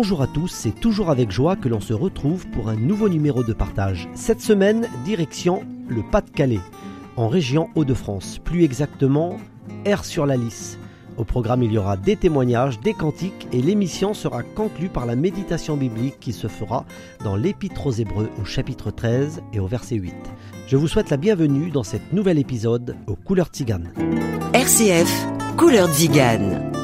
Bonjour à tous, c'est toujours avec joie que l'on se retrouve pour un nouveau numéro de partage. Cette semaine, direction le Pas-de-Calais, en région Hauts-de-France, plus exactement Air sur la Lys. Au programme, il y aura des témoignages, des cantiques et l'émission sera conclue par la méditation biblique qui se fera dans l'Épître aux Hébreux au chapitre 13 et au verset 8. Je vous souhaite la bienvenue dans cet nouvel épisode aux couleurs tziganes. RCF, Couleur Zigane.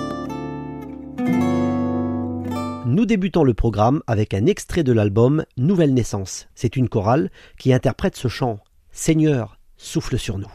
Nous débutons le programme avec un extrait de l'album Nouvelle Naissance. C'est une chorale qui interprète ce chant Seigneur, souffle sur nous.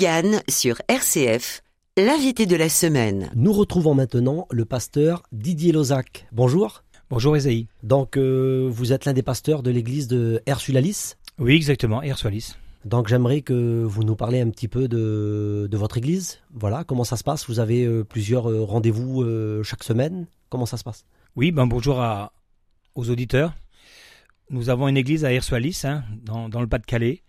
Zigane sur RCF, l'invité de la semaine. Nous retrouvons maintenant le pasteur Didier Lozac. Bonjour. Bonjour Esaïe. Donc, euh, vous êtes l'un des pasteurs de l'église de Ersulalis. Oui, exactement, Ersoalis. Donc, j'aimerais que vous nous parliez un petit peu de, de votre église. Voilà, comment ça se passe? Vous avez euh, plusieurs euh, rendez-vous euh, chaque semaine. Comment ça se passe? Oui, ben bonjour à, aux auditeurs. Nous avons une église à Ersoalis, hein, dans, dans le Pas-de-Calais.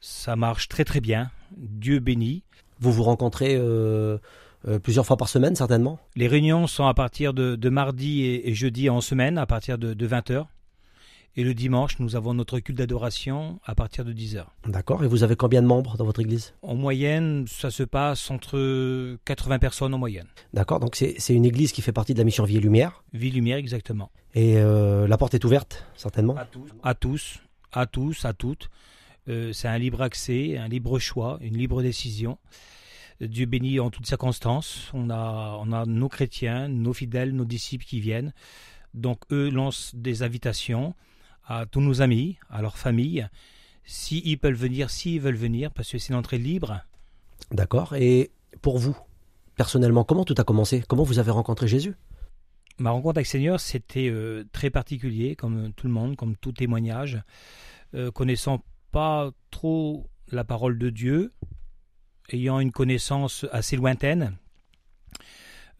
Ça marche très très bien. Dieu bénit. Vous vous rencontrez euh, euh, plusieurs fois par semaine, certainement? Les réunions sont à partir de, de mardi et, et jeudi en semaine, à partir de, de 20h. Et le dimanche, nous avons notre culte d'adoration à partir de 10h. D'accord. Et vous avez combien de membres dans votre église? En moyenne, ça se passe entre 80 personnes en moyenne. D'accord. Donc, c'est une église qui fait partie de la mission Vie et Lumière? Vie lumière, exactement. Et euh, la porte est ouverte, certainement? À tous, à tous, à tous, à toutes. Euh, c'est un libre accès, un libre choix, une libre décision. Dieu bénit en toutes circonstances. On a, on a nos chrétiens, nos fidèles, nos disciples qui viennent. Donc eux lancent des invitations à tous nos amis, à leurs familles, s'ils peuvent venir, s'ils veulent venir, parce que c'est une entrée libre. D'accord. Et pour vous, personnellement, comment tout a commencé? Comment vous avez rencontré Jésus? Ma rencontre avec le Seigneur, c'était euh, très particulier, comme tout le monde, comme tout témoignage. Euh, connaissant pas trop la parole de Dieu, ayant une connaissance assez lointaine,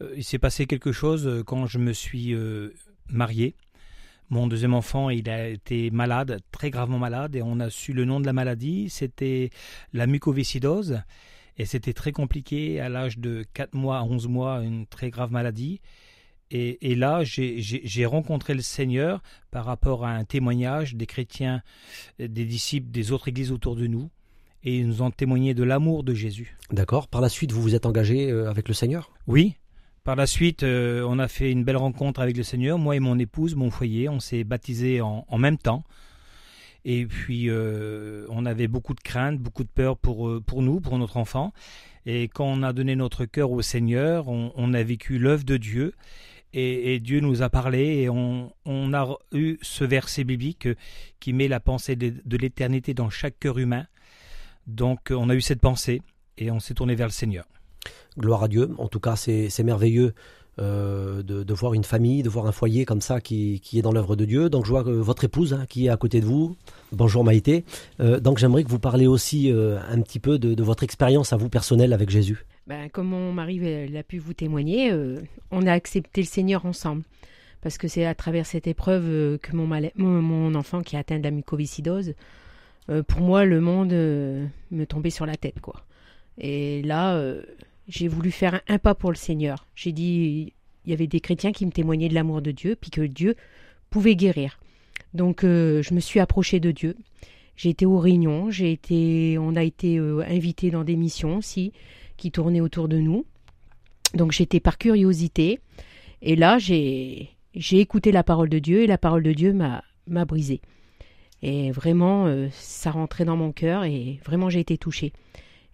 euh, il s'est passé quelque chose euh, quand je me suis euh, marié. Mon deuxième enfant, il a été malade, très gravement malade, et on a su le nom de la maladie. C'était la mucoviscidose. Et c'était très compliqué à l'âge de 4 mois à 11 mois, une très grave maladie. Et, et là, j'ai- rencontré le Seigneur par rapport à un témoignage des chrétiens, des disciples des autres églises autour de nous. Et ils nous ont témoigné de l'amour de Jésus. D'accord. Par la suite, vous vous êtes engagé euh, avec le Seigneur? Oui. Par la suite, euh, on a fait une belle rencontre avec le Seigneur. Moi et mon épouse, mon foyer, on s'est baptisés en, en même temps. Et puis, euh, on avait beaucoup de crainte, beaucoup de peur pour, euh, pour nous, pour notre enfant. Et quand on a donné notre cœur au Seigneur, on, on a vécu l'œuvre de Dieu. Et, Dieu nous a parlé et on, a eu ce verset biblique euh, qui met la pensée de, l'éternité dans chaque cœur humain. Donc, euh, on a eu cette pensée et on s'est tourné vers le Seigneur. Gloire à Dieu. En tout cas, c'est merveilleux euh, de, voir une famille, de voir un foyer comme ça qui, est dans l'œuvre de Dieu. Donc, je vois que votre épouse hein, qui est à côté de vous. Bonjour Maïté. Euh, donc, j'aimerais que vous parliez aussi euh, un petit peu de votre expérience à vous personnelle avec Jésus. Ben, comme mon mari euh, l'a pu vous témoigner, euh, on a accepté le Seigneur ensemble. Parce que c'est à travers cette épreuve euh, que mon, mala- mon, enfant qui est atteint de la mucoviscidose, pour moi, le monde me tombait sur la tête. quoi. Et là, j'ai voulu faire un, pas pour le Seigneur. J'ai dit, il y avait des chrétiens qui me témoignaient de l'amour de Dieu, puis que Dieu pouvait guérir. Donc, je me suis approchée de Dieu. J'ai été aux réunions, j'ai été, on a été invités dans des missions aussi qui tournaient autour de nous. Donc j'étais par curiosité. Et là, j'ai j'ai écouté la parole de Dieu et la parole de Dieu m'a m'a brisé. Et vraiment, euh, ça rentrait dans mon cœur et vraiment j'ai été touchée.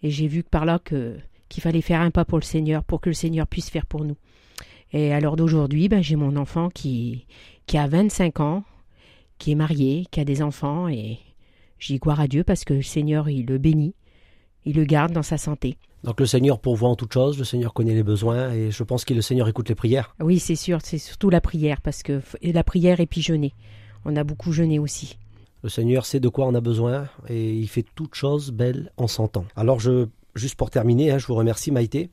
Et j'ai vu par là que qu'il fallait faire un pas pour le Seigneur, pour que le Seigneur puisse faire pour nous. Et l'heure d'aujourd'hui, ben, j'ai mon enfant qui, qui a 25 ans, qui est marié, qui a des enfants, et dis gloire à Dieu parce que le Seigneur, il le bénit, il le garde dans sa santé. Donc, le Seigneur pourvoit en toutes choses, le Seigneur connaît les besoins et je pense que le Seigneur écoute les prières. Oui, c'est sûr, c'est surtout la prière, parce que la prière et puis jeûner. On a beaucoup jeûné aussi. Le Seigneur sait de quoi on a besoin et il fait toutes choses belles en son temps. Alors, je, juste pour terminer, hein, je vous remercie Maïté.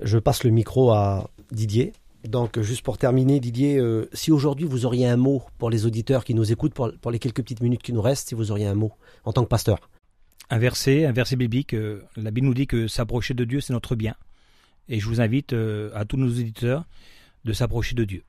Je passe le micro à Didier. Donc, juste pour terminer, Didier, euh, si aujourd'hui vous auriez un mot pour les auditeurs qui nous écoutent, pour, pour les quelques petites minutes qui nous restent, si vous auriez un mot en tant que pasteur. Un verset, biblique, euh, la Bible nous dit que s'approcher de Dieu, c'est notre bien. Et je vous invite euh, à tous nos auditeurs de s'approcher de Dieu.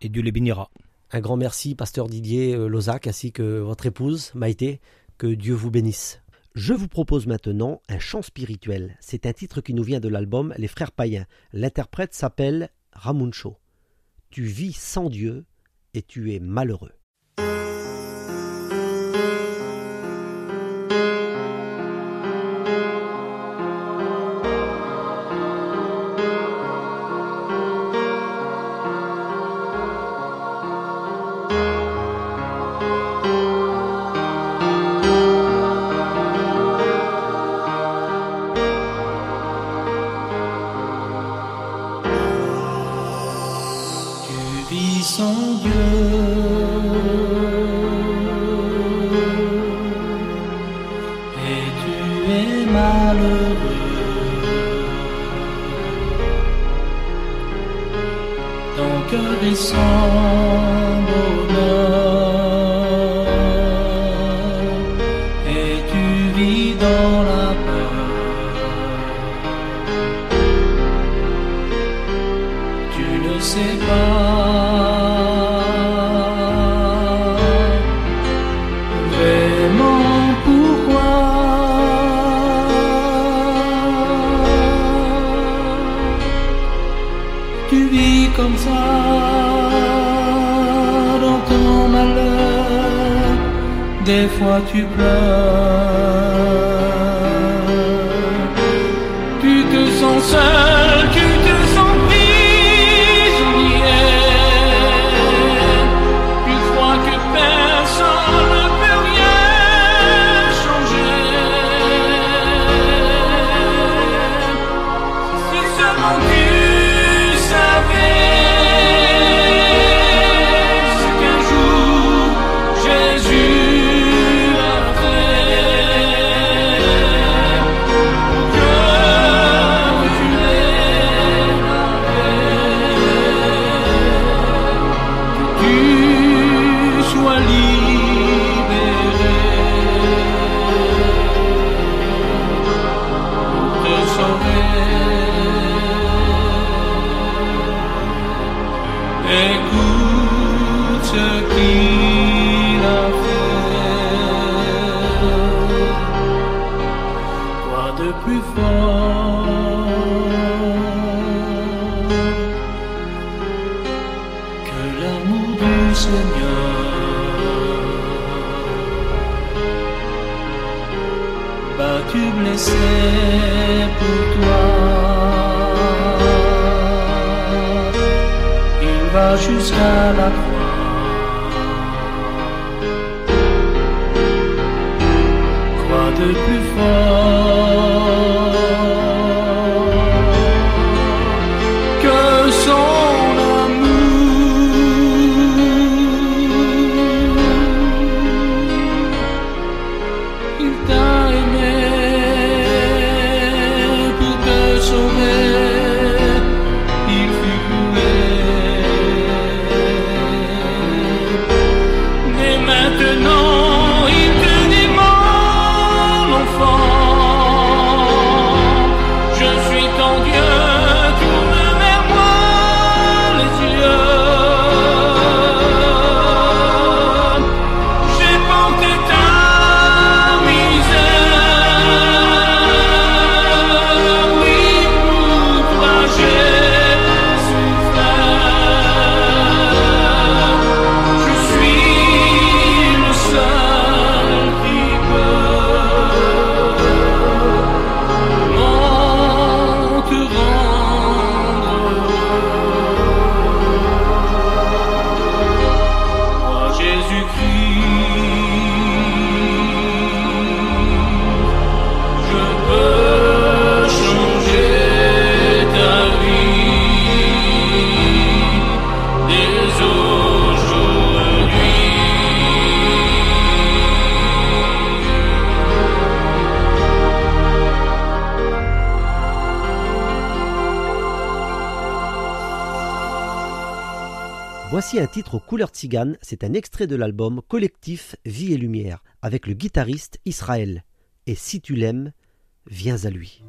Et Dieu les bénira. Un grand merci, pasteur Didier euh, Lozac, ainsi que votre épouse Maïté. Que Dieu vous bénisse. Je vous propose maintenant un chant spirituel. C'est un titre qui nous vient de l'album Les Frères Païens. L'interprète s'appelle Ramuncho. Tu vis sans Dieu et tu es malheureux. sépare. Vraiment pourquoi tu vis comme ça dans ton malheur, des fois tu pleures, tu te sens seul. va jusqu'à la croix. Quoi de plus fort Voici un titre aux couleurs tziganes, c'est un extrait de l'album collectif Vie et Lumière avec le guitariste Israël. Et si tu l'aimes, viens à lui.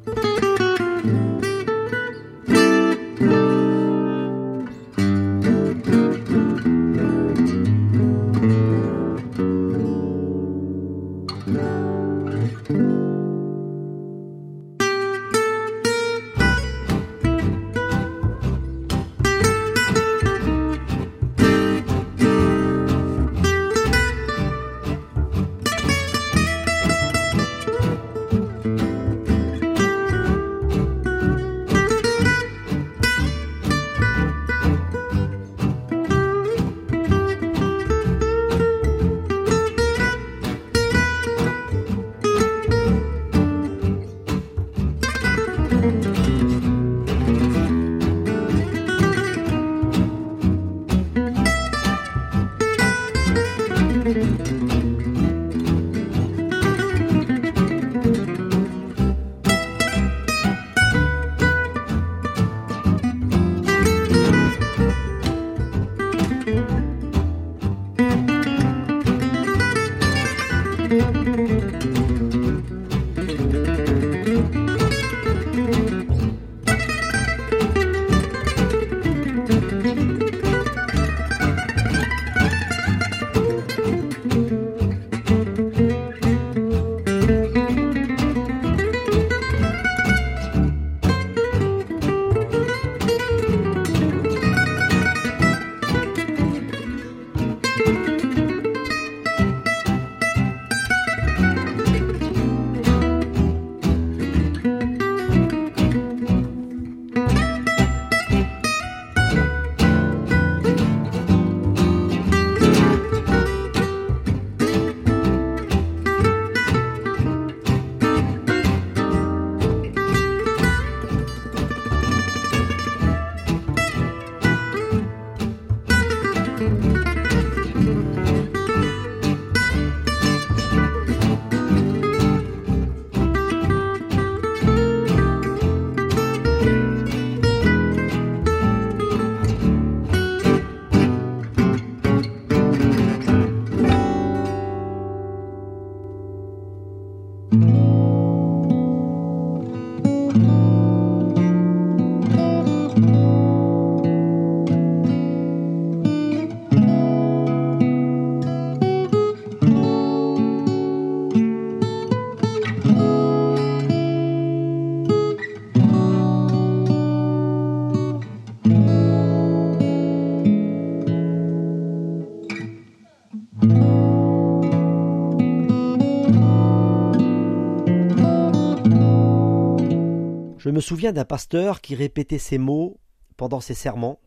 Me souviens d'un pasteur qui répétait ces mots pendant ses sermons.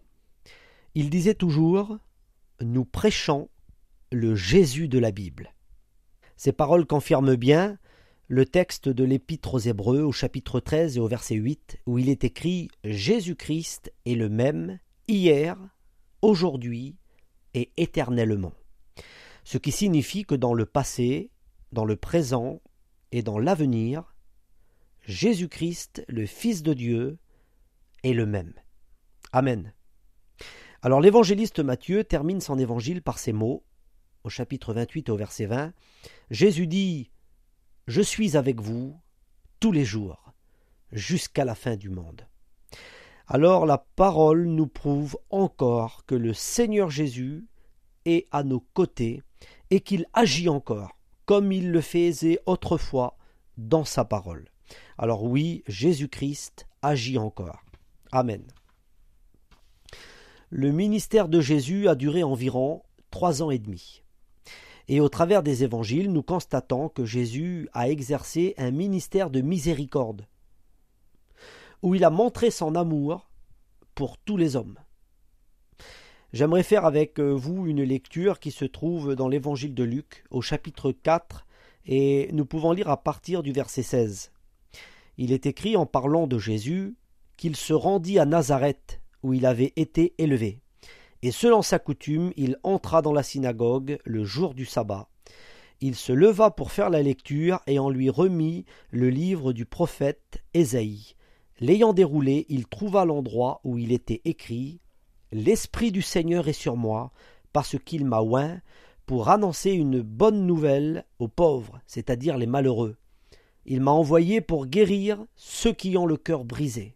Il disait toujours Nous prêchons le Jésus de la Bible. Ces paroles confirment bien le texte de l'Épître aux Hébreux au chapitre 13 et au verset 8 où il est écrit Jésus-Christ est le même hier, aujourd'hui et éternellement. Ce qui signifie que dans le passé, dans le présent et dans l'avenir, Jésus-Christ, le Fils de Dieu, est le même. Amen. Alors l'évangéliste Matthieu termine son évangile par ces mots, au chapitre 28 au verset 20. Jésus dit Je suis avec vous tous les jours, jusqu'à la fin du monde. Alors la parole nous prouve encore que le Seigneur Jésus est à nos côtés et qu'il agit encore, comme il le faisait autrefois dans sa parole. Alors oui, Jésus-Christ agit encore. Amen. Le ministère de Jésus a duré environ trois ans et demi. Et au travers des évangiles, nous constatons que Jésus a exercé un ministère de miséricorde, où il a montré son amour pour tous les hommes. J'aimerais faire avec vous une lecture qui se trouve dans l'évangile de Luc, au chapitre 4, et nous pouvons lire à partir du verset 16. Il est écrit en parlant de Jésus qu'il se rendit à Nazareth, où il avait été élevé. Et selon sa coutume, il entra dans la synagogue le jour du sabbat. Il se leva pour faire la lecture, et on lui remit le livre du prophète Ésaïe. L'ayant déroulé, il trouva l'endroit où il était écrit L'Esprit du Seigneur est sur moi, parce qu'il m'a oint pour annoncer une bonne nouvelle aux pauvres, c'est-à-dire les malheureux. Il m'a envoyé pour guérir ceux qui ont le cœur brisé,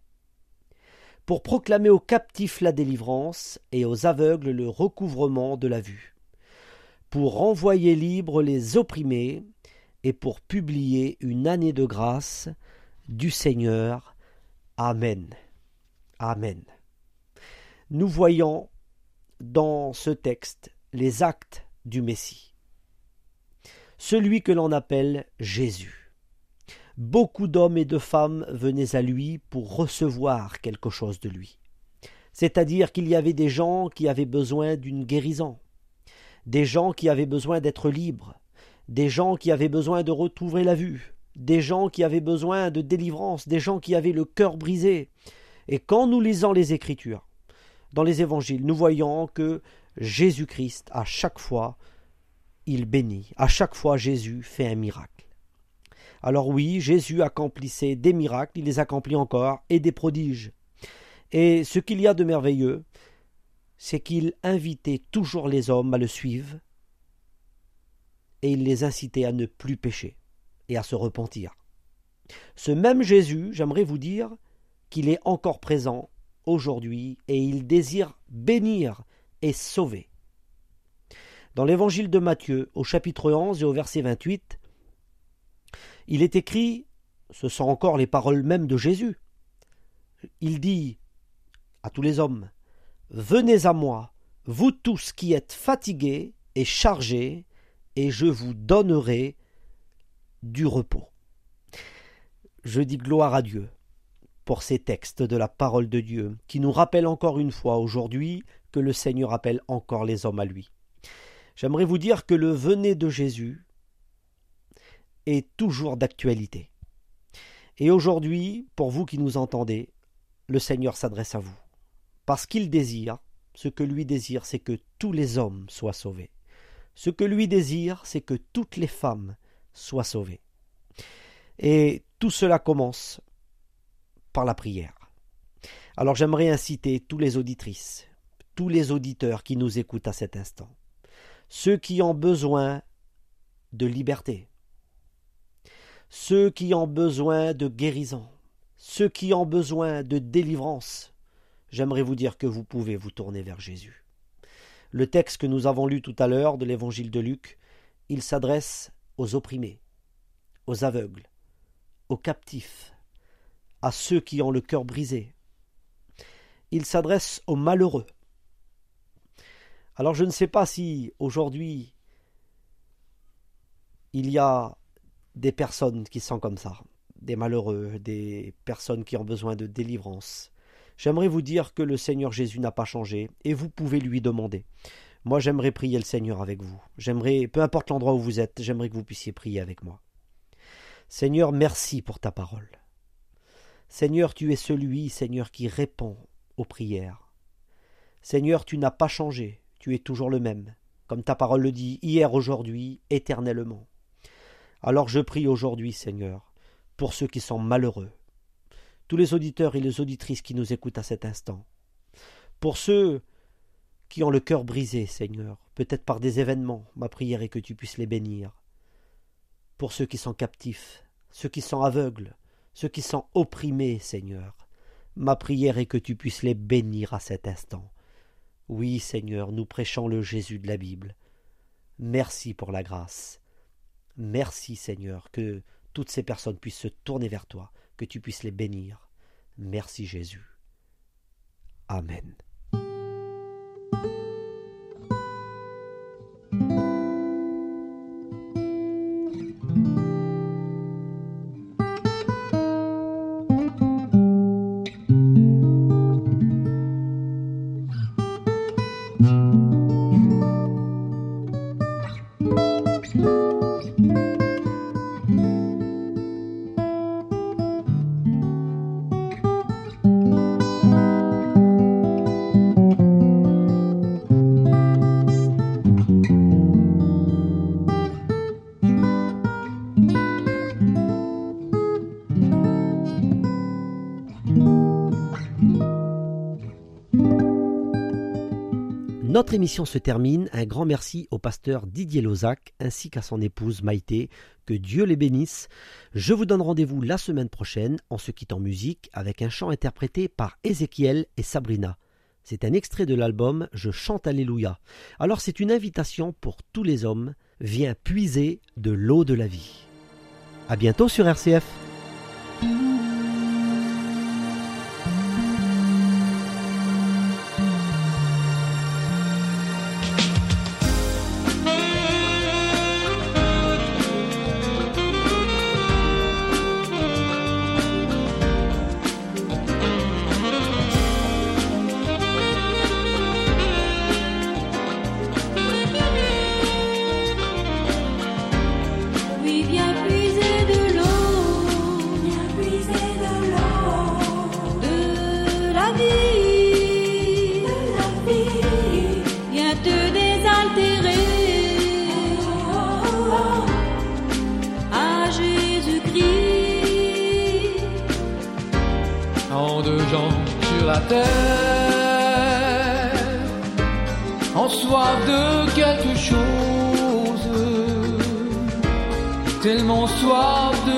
pour proclamer aux captifs la délivrance et aux aveugles le recouvrement de la vue, pour renvoyer libres les opprimés et pour publier une année de grâce du Seigneur. Amen. Amen. Nous voyons dans ce texte les actes du Messie, celui que l'on appelle Jésus beaucoup d'hommes et de femmes venaient à lui pour recevoir quelque chose de lui. C'est-à-dire qu'il y avait des gens qui avaient besoin d'une guérison, des gens qui avaient besoin d'être libres, des gens qui avaient besoin de retrouver la vue, des gens qui avaient besoin de délivrance, des gens qui avaient le cœur brisé. Et quand nous lisons les Écritures, dans les Évangiles, nous voyons que Jésus-Christ, à chaque fois, il bénit, à chaque fois Jésus fait un miracle. Alors oui, Jésus accomplissait des miracles, il les accomplit encore, et des prodiges. Et ce qu'il y a de merveilleux, c'est qu'il invitait toujours les hommes à le suivre, et il les incitait à ne plus pécher et à se repentir. Ce même Jésus, j'aimerais vous dire qu'il est encore présent aujourd'hui et il désire bénir et sauver. Dans l'évangile de Matthieu, au chapitre 11 et au verset 28, il est écrit, ce sont encore les paroles mêmes de Jésus. Il dit à tous les hommes, Venez à moi, vous tous qui êtes fatigués et chargés, et je vous donnerai du repos. Je dis gloire à Dieu pour ces textes de la parole de Dieu qui nous rappellent encore une fois aujourd'hui que le Seigneur appelle encore les hommes à lui. J'aimerais vous dire que le venez de Jésus est toujours d'actualité. Et aujourd'hui, pour vous qui nous entendez, le Seigneur s'adresse à vous. Parce qu'il désire, ce que lui désire, c'est que tous les hommes soient sauvés. Ce que lui désire, c'est que toutes les femmes soient sauvées. Et tout cela commence par la prière. Alors j'aimerais inciter tous les auditrices, tous les auditeurs qui nous écoutent à cet instant, ceux qui ont besoin de liberté, ceux qui ont besoin de guérison, ceux qui ont besoin de délivrance, j'aimerais vous dire que vous pouvez vous tourner vers Jésus. Le texte que nous avons lu tout à l'heure de l'évangile de Luc, il s'adresse aux opprimés, aux aveugles, aux captifs, à ceux qui ont le cœur brisé. Il s'adresse aux malheureux. Alors je ne sais pas si aujourd'hui il y a des personnes qui sont comme ça, des malheureux, des personnes qui ont besoin de délivrance. J'aimerais vous dire que le Seigneur Jésus n'a pas changé et vous pouvez lui demander. Moi, j'aimerais prier le Seigneur avec vous. J'aimerais, peu importe l'endroit où vous êtes, j'aimerais que vous puissiez prier avec moi. Seigneur, merci pour ta parole. Seigneur, tu es celui, Seigneur, qui répond aux prières. Seigneur, tu n'as pas changé, tu es toujours le même, comme ta parole le dit, hier, aujourd'hui, éternellement. Alors je prie aujourd'hui, Seigneur, pour ceux qui sont malheureux, tous les auditeurs et les auditrices qui nous écoutent à cet instant, pour ceux qui ont le cœur brisé, Seigneur, peut-être par des événements, ma prière est que tu puisses les bénir, pour ceux qui sont captifs, ceux qui sont aveugles, ceux qui sont opprimés, Seigneur, ma prière est que tu puisses les bénir à cet instant. Oui, Seigneur, nous prêchons le Jésus de la Bible. Merci pour la grâce. Merci, Seigneur, que toutes ces personnes puissent se tourner vers toi, que tu puisses les bénir. Merci, Jésus. Amen. Notre émission se termine. Un grand merci au pasteur Didier Lozac ainsi qu'à son épouse Maïté. Que Dieu les bénisse. Je vous donne rendez-vous la semaine prochaine en se quittant musique avec un chant interprété par Ézéchiel et Sabrina. C'est un extrait de l'album Je chante Alléluia. Alors c'est une invitation pour tous les hommes. Viens puiser de l'eau de la vie. À bientôt sur RCF.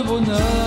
Soif de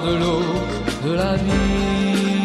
de l'eau de la vie.